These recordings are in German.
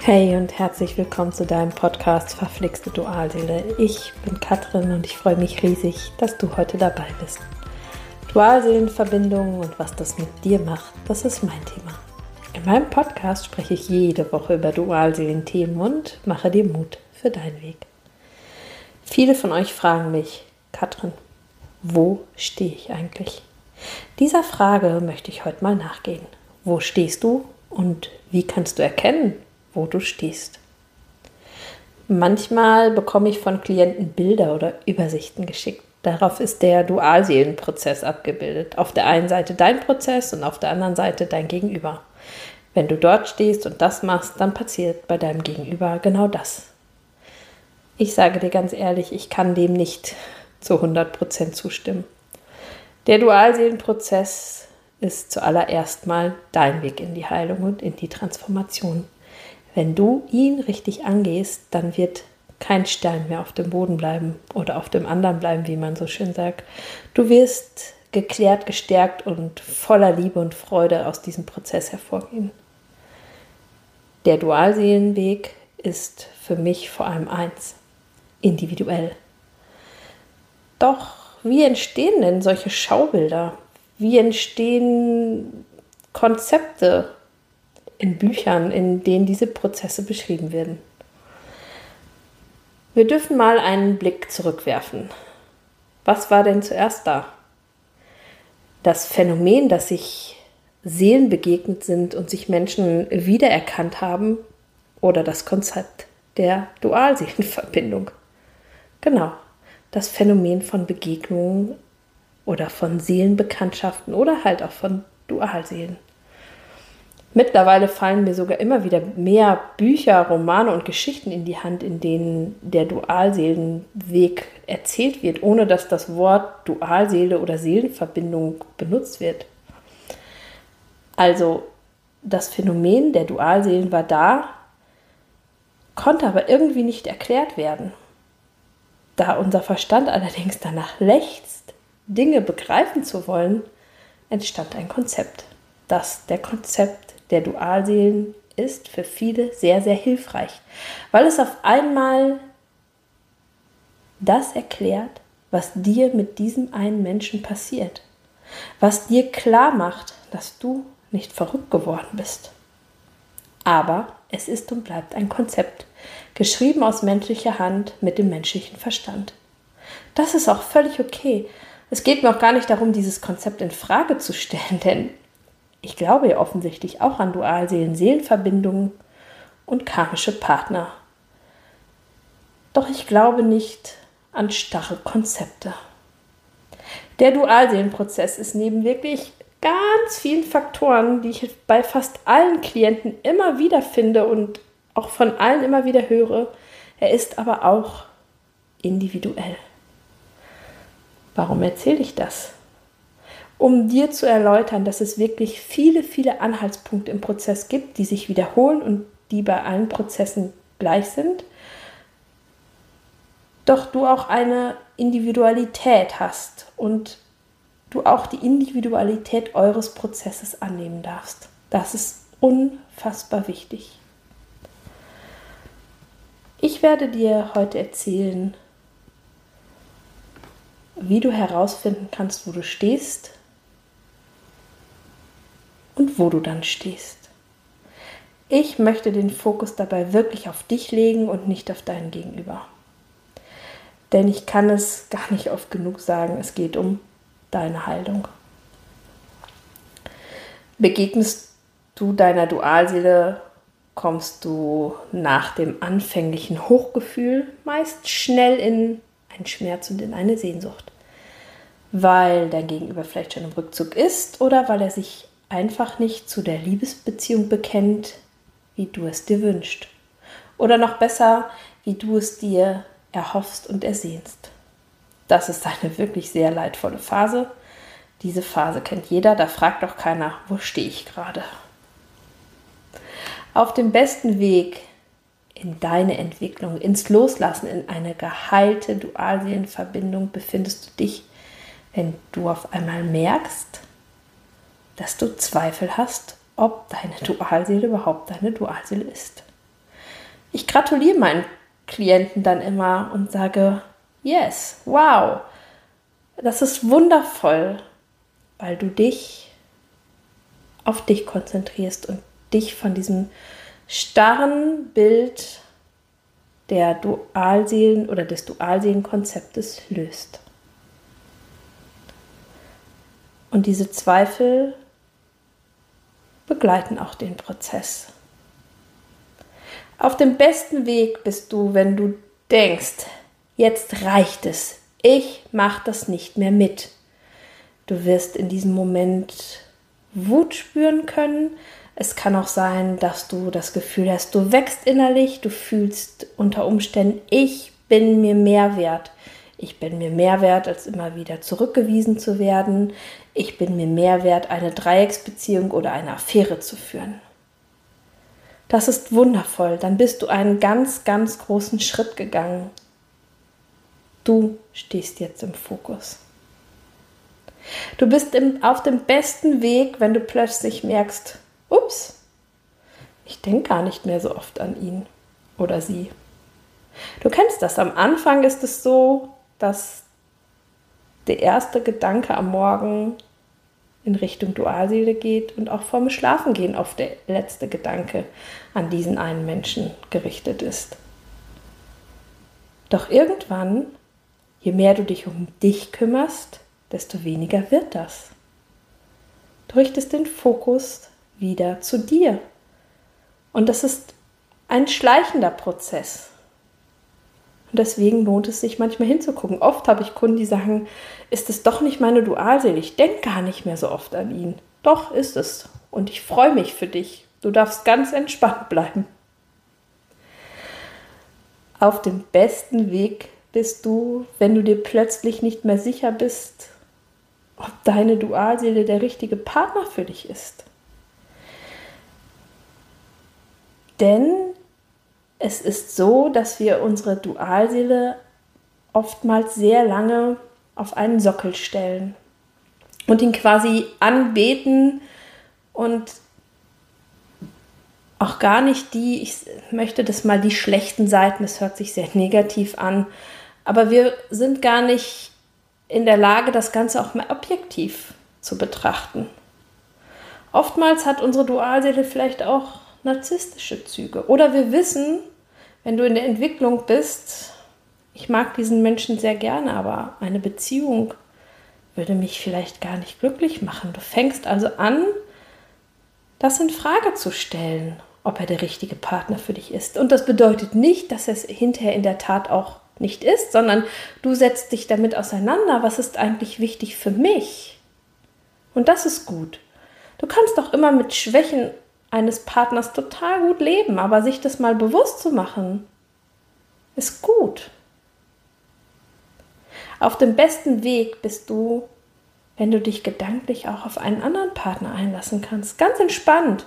Hey und herzlich willkommen zu deinem Podcast Verflixte Dualseele. Ich bin Katrin und ich freue mich riesig, dass du heute dabei bist. Dualseelenverbindung und was das mit dir macht, das ist mein Thema. In meinem Podcast spreche ich jede Woche über Dualseelenthemen und mache dir Mut für deinen Weg. Viele von euch fragen mich, Katrin, wo stehe ich eigentlich? Dieser Frage möchte ich heute mal nachgehen. Wo stehst du und wie kannst du erkennen, wo du stehst? Manchmal bekomme ich von Klienten Bilder oder Übersichten geschickt. Darauf ist der Dualseelenprozess abgebildet. Auf der einen Seite dein Prozess und auf der anderen Seite dein Gegenüber. Wenn du dort stehst und das machst, dann passiert bei deinem Gegenüber genau das. Ich sage dir ganz ehrlich, ich kann dem nicht zu 100% zustimmen. Der Dualseelenprozess ist zuallererst mal dein Weg in die Heilung und in die Transformation. Wenn du ihn richtig angehst, dann wird kein Stein mehr auf dem Boden bleiben oder auf dem anderen bleiben, wie man so schön sagt. Du wirst geklärt, gestärkt und voller Liebe und Freude aus diesem Prozess hervorgehen. Der Dualseelenweg ist für mich vor allem eins, individuell. Doch wie entstehen denn solche Schaubilder? Wie entstehen Konzepte in Büchern, in denen diese Prozesse beschrieben werden? Wir dürfen mal einen Blick zurückwerfen. Was war denn zuerst da? Das Phänomen, dass sich Seelen begegnet sind und sich Menschen wiedererkannt haben oder das Konzept der Dualseelenverbindung. Genau, das Phänomen von Begegnungen oder von Seelenbekanntschaften oder halt auch von Dualseelen. Mittlerweile fallen mir sogar immer wieder mehr Bücher, Romane und Geschichten in die Hand, in denen der Dualseelenweg erzählt wird, ohne dass das Wort Dualseele oder Seelenverbindung benutzt wird. Also das Phänomen der Dualseelen war da, konnte aber irgendwie nicht erklärt werden. Da unser Verstand allerdings danach lechzt, Dinge begreifen zu wollen, entstand ein Konzept. Das der Konzept der Dualseelen ist für viele sehr, sehr hilfreich, weil es auf einmal das erklärt, was dir mit diesem einen Menschen passiert, was dir klar macht, dass du nicht verrückt geworden bist. Aber es ist und bleibt ein Konzept, geschrieben aus menschlicher Hand mit dem menschlichen Verstand. Das ist auch völlig okay. Es geht mir auch gar nicht darum, dieses Konzept in Frage zu stellen, denn ich glaube ja offensichtlich auch an Dualseelen, Seelenverbindungen und karmische Partner. Doch ich glaube nicht an starre Konzepte. Der Dualseelenprozess ist neben wirklich ganz vielen Faktoren, die ich bei fast allen Klienten immer wieder finde und auch von allen immer wieder höre. Er ist aber auch individuell. Warum erzähle ich das? Um dir zu erläutern, dass es wirklich viele, viele Anhaltspunkte im Prozess gibt, die sich wiederholen und die bei allen Prozessen gleich sind, doch du auch eine Individualität hast und du auch die Individualität eures Prozesses annehmen darfst. Das ist unfassbar wichtig. Ich werde dir heute erzählen, wie du herausfinden kannst, wo du stehst und wo du dann stehst. Ich möchte den Fokus dabei wirklich auf dich legen und nicht auf deinen Gegenüber. Denn ich kann es gar nicht oft genug sagen, es geht um deine Haltung. Begegnest du deiner Dualseele kommst du nach dem anfänglichen Hochgefühl meist schnell in einen Schmerz und in eine Sehnsucht. Weil dein Gegenüber vielleicht schon im Rückzug ist oder weil er sich einfach nicht zu der Liebesbeziehung bekennt, wie du es dir wünschst. Oder noch besser, wie du es dir erhoffst und ersehnst. Das ist eine wirklich sehr leidvolle Phase. Diese Phase kennt jeder, da fragt doch keiner, wo stehe ich gerade. Auf dem besten Weg in deine Entwicklung, ins Loslassen, in eine geheilte Dualseelenverbindung befindest du dich, wenn du auf einmal merkst, dass du Zweifel hast, ob deine Dualseele überhaupt deine Dualseele ist. Ich gratuliere meinen Klienten dann immer und sage, yes, wow, das ist wundervoll, weil du dich auf dich konzentrierst und dich von diesem starren Bild der Dualseelen oder des Dualseelenkonzeptes löst. Und diese Zweifel begleiten auch den Prozess. Auf dem besten Weg bist du, wenn du denkst, jetzt reicht es, ich mache das nicht mehr mit. Du wirst in diesem Moment Wut spüren können. Es kann auch sein, dass du das Gefühl hast, du wächst innerlich, du fühlst unter Umständen, ich bin mir mehr wert. Ich bin mir mehr wert, als immer wieder zurückgewiesen zu werden. Ich bin mir mehr wert, eine Dreiecksbeziehung oder eine Affäre zu führen. Das ist wundervoll. Dann bist du einen ganz, ganz großen Schritt gegangen. Du stehst jetzt im Fokus. Du bist im, auf dem besten Weg, wenn du plötzlich merkst, ups, ich denke gar nicht mehr so oft an ihn oder sie. Du kennst das. Am Anfang ist es so, dass der erste Gedanke am Morgen in Richtung Dualseele geht und auch vorm Schlafengehen oft der letzte Gedanke an diesen einen Menschen gerichtet ist. Doch irgendwann, je mehr du dich um dich kümmerst, desto weniger wird das. Du richtest den Fokus wieder zu dir. Und das ist ein schleichender Prozess. Und deswegen lohnt es sich manchmal hinzugucken. Oft habe ich Kunden, die sagen, ist es doch nicht meine Dualseele? Ich denke gar nicht mehr so oft an ihn. Doch ist es. Und ich freue mich für dich. Du darfst ganz entspannt bleiben. Auf dem besten Weg bist du, wenn du dir plötzlich nicht mehr sicher bist, ob deine Dualseele der richtige Partner für dich ist. Denn es ist so, dass wir unsere Dualseele oftmals sehr lange auf einen Sockel stellen und ihn quasi anbeten und auch gar nicht die, ich möchte das mal die schlechten Seiten, das hört sich sehr negativ an, aber wir sind gar nicht in der Lage, das Ganze auch mal objektiv zu betrachten. Oftmals hat unsere Dualseele vielleicht auch narzisstische Züge. Oder wir wissen, wenn du in der Entwicklung bist, ich mag diesen Menschen sehr gerne, aber eine Beziehung würde mich vielleicht gar nicht glücklich machen. Du fängst also an, das in Frage zu stellen, ob er der richtige Partner für dich ist. Und das bedeutet nicht, dass er es hinterher in der Tat auch nicht ist, sondern du setzt dich damit auseinander, was ist eigentlich wichtig für mich. Und das ist gut. Du kannst doch immer mit Schwächen eines Partners total gut leben, aber sich das mal bewusst zu machen, ist gut. Auf dem besten Weg bist du, wenn du dich gedanklich auch auf einen anderen Partner einlassen kannst. Ganz entspannt,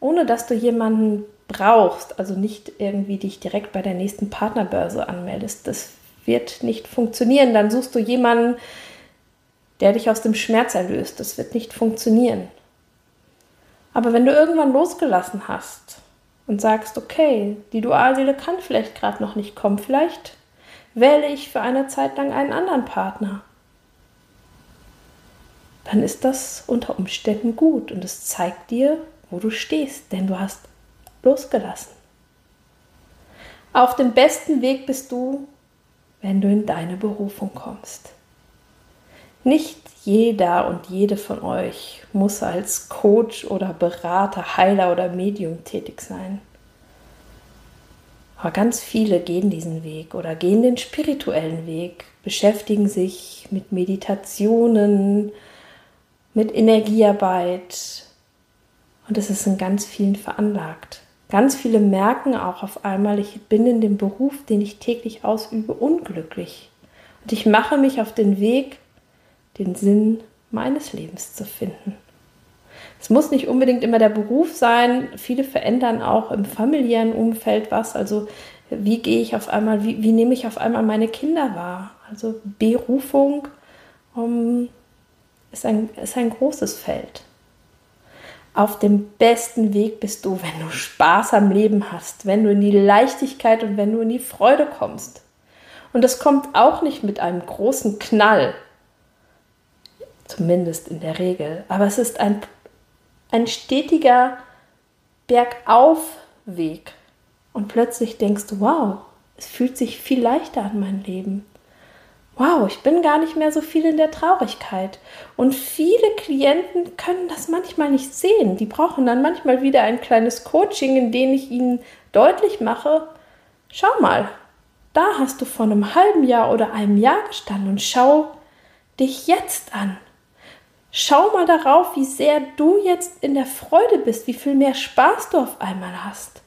ohne dass du jemanden brauchst, also nicht irgendwie dich direkt bei der nächsten Partnerbörse anmeldest. Das wird nicht funktionieren. Dann suchst du jemanden, der dich aus dem Schmerz erlöst. Das wird nicht funktionieren. Aber wenn du irgendwann losgelassen hast und sagst, okay, die Dualseele kann vielleicht gerade noch nicht kommen, vielleicht wähle ich für eine Zeit lang einen anderen Partner, dann ist das unter Umständen gut und es zeigt dir, wo du stehst, denn du hast losgelassen. Auf dem besten Weg bist du, wenn du in deine Berufung kommst. Nicht jeder und jede von euch muss als Coach oder Berater, Heiler oder Medium tätig sein. Aber ganz viele gehen diesen Weg oder gehen den spirituellen Weg, beschäftigen sich mit Meditationen, mit Energiearbeit. Und es ist in ganz vielen veranlagt. Ganz viele merken auch auf einmal, ich bin in dem Beruf, den ich täglich ausübe, unglücklich. Und ich mache mich auf den Weg, den Sinn meines Lebens zu finden. Es muss nicht unbedingt immer der Beruf sein. Viele verändern auch im familiären Umfeld was. Also wie gehe ich auf einmal, wie, wie nehme ich auf einmal meine Kinder wahr? Also Berufung um, ist, ein, ist ein großes Feld. Auf dem besten Weg bist du, wenn du Spaß am Leben hast, wenn du in die Leichtigkeit und wenn du in die Freude kommst. Und das kommt auch nicht mit einem großen Knall, zumindest in der Regel, aber es ist ein, ein stetiger Bergaufweg. Und plötzlich denkst du, wow, es fühlt sich viel leichter an mein Leben wow, ich bin gar nicht mehr so viel in der Traurigkeit. Und viele Klienten können das manchmal nicht sehen. Die brauchen dann manchmal wieder ein kleines Coaching, in dem ich ihnen deutlich mache, schau mal, da hast du vor einem halben Jahr oder einem Jahr gestanden und schau dich jetzt an. Schau mal darauf, wie sehr du jetzt in der Freude bist, wie viel mehr Spaß du auf einmal hast.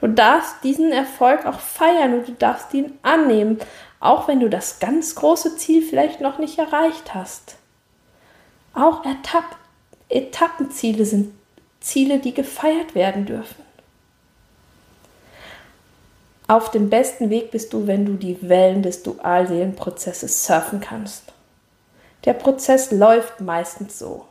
Du darfst diesen Erfolg auch feiern und du darfst ihn annehmen, auch wenn du das ganz große Ziel vielleicht noch nicht erreicht hast. Auch Etapp Etappenziele sind Ziele, die gefeiert werden dürfen. Auf dem besten Weg bist du, wenn du die Wellen des Dualseelenprozesses surfen kannst. Der Prozess läuft meistens so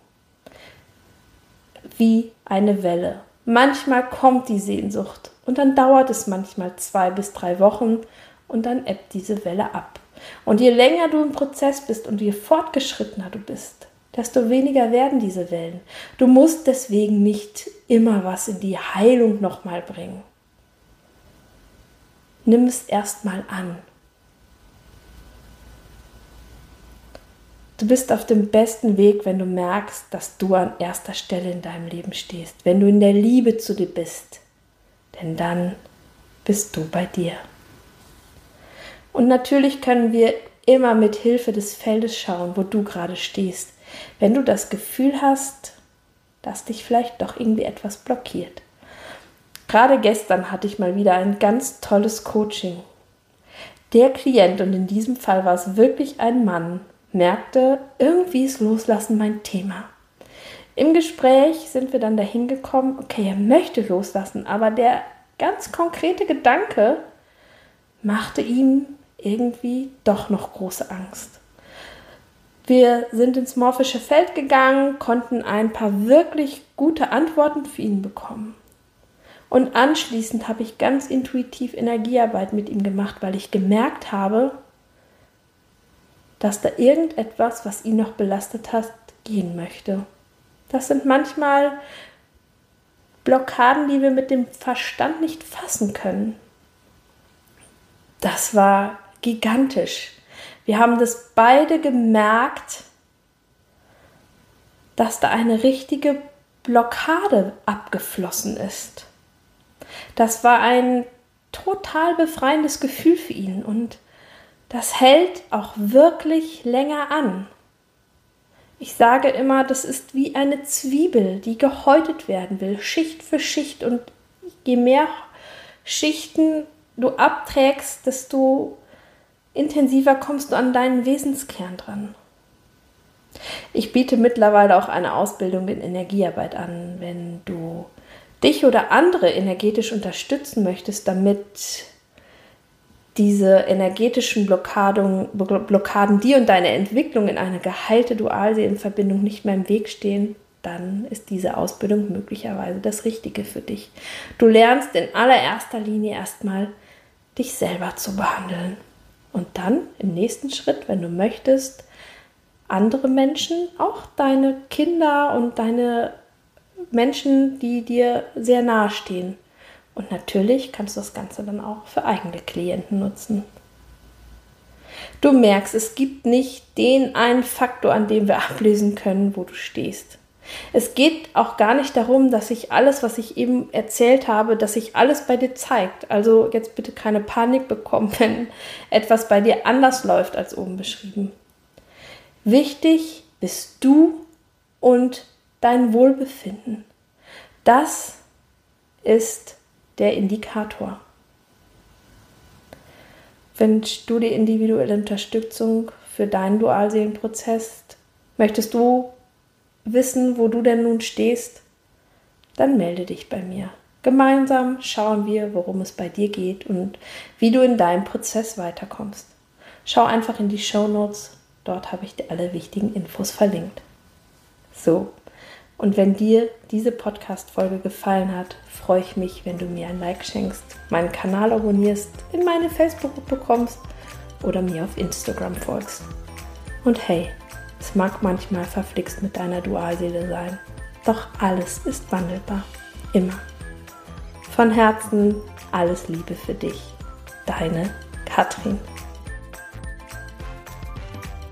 wie eine Welle. Manchmal kommt die Sehnsucht und dann dauert es manchmal zwei bis drei Wochen und dann ebbt diese Welle ab. Und je länger du im Prozess bist und je fortgeschrittener du bist, desto weniger werden diese Wellen. Du musst deswegen nicht immer was in die Heilung nochmal bringen. Nimm es erstmal an. Du bist auf dem besten Weg, wenn du merkst, dass du an erster Stelle in deinem Leben stehst, wenn du in der Liebe zu dir bist. Denn dann bist du bei dir. Und natürlich können wir immer mit Hilfe des Feldes schauen, wo du gerade stehst. Wenn du das Gefühl hast, dass dich vielleicht doch irgendwie etwas blockiert. Gerade gestern hatte ich mal wieder ein ganz tolles Coaching. Der Klient, und in diesem Fall war es wirklich ein Mann, merkte, irgendwie ist Loslassen mein Thema. Im Gespräch sind wir dann dahin gekommen, okay, er möchte loslassen, aber der ganz konkrete Gedanke machte ihm irgendwie doch noch große Angst. Wir sind ins morphische Feld gegangen, konnten ein paar wirklich gute Antworten für ihn bekommen. Und anschließend habe ich ganz intuitiv Energiearbeit mit ihm gemacht, weil ich gemerkt habe, dass da irgendetwas, was ihn noch belastet hat, gehen möchte. Das sind manchmal Blockaden, die wir mit dem Verstand nicht fassen können. Das war gigantisch. Wir haben das beide gemerkt, dass da eine richtige Blockade abgeflossen ist. Das war ein total befreiendes Gefühl für ihn und das hält auch wirklich länger an. Ich sage immer, das ist wie eine Zwiebel, die gehäutet werden will, Schicht für Schicht und je mehr Schichten du abträgst, desto intensiver kommst du an deinen Wesenskern dran. Ich biete mittlerweile auch eine Ausbildung in Energiearbeit an, wenn du dich oder andere energetisch unterstützen möchtest, damit diese energetischen Blockaden, Blockaden dir und deine Entwicklung in eine geheilte Dualseelenverbindung nicht mehr im Weg stehen, dann ist diese Ausbildung möglicherweise das Richtige für dich. Du lernst in allererster Linie erstmal, dich selber zu behandeln. Und dann im nächsten Schritt, wenn du möchtest, andere Menschen, auch deine Kinder und deine Menschen, die dir sehr nahe stehen. Und natürlich kannst du das Ganze dann auch für eigene Klienten nutzen. Du merkst, es gibt nicht den einen Faktor, an dem wir ablesen können, wo du stehst. Es geht auch gar nicht darum, dass sich alles, was ich eben erzählt habe, dass sich alles bei dir zeigt. Also jetzt bitte keine Panik bekommen, wenn etwas bei dir anders läuft als oben beschrieben. Wichtig bist du und dein Wohlbefinden. Das ist der Indikator. Wünschst du die individuelle Unterstützung für deinen Dualseelenprozess? Möchtest du wissen, wo du denn nun stehst, dann melde dich bei mir. Gemeinsam schauen wir, worum es bei dir geht und wie du in deinem Prozess weiterkommst. Schau einfach in die Show Notes, dort habe ich dir alle wichtigen Infos verlinkt. So, Und wenn dir diese Podcast-Folge gefallen hat, freue ich mich, wenn du mir ein Like schenkst, meinen Kanal abonnierst, in meine Facebook-Gruppe kommst oder mir auf Instagram folgst. Und hey, es mag manchmal verflixt mit deiner Dualseele sein, doch alles ist wandelbar. Immer. Von Herzen alles Liebe für dich. Deine Katrin.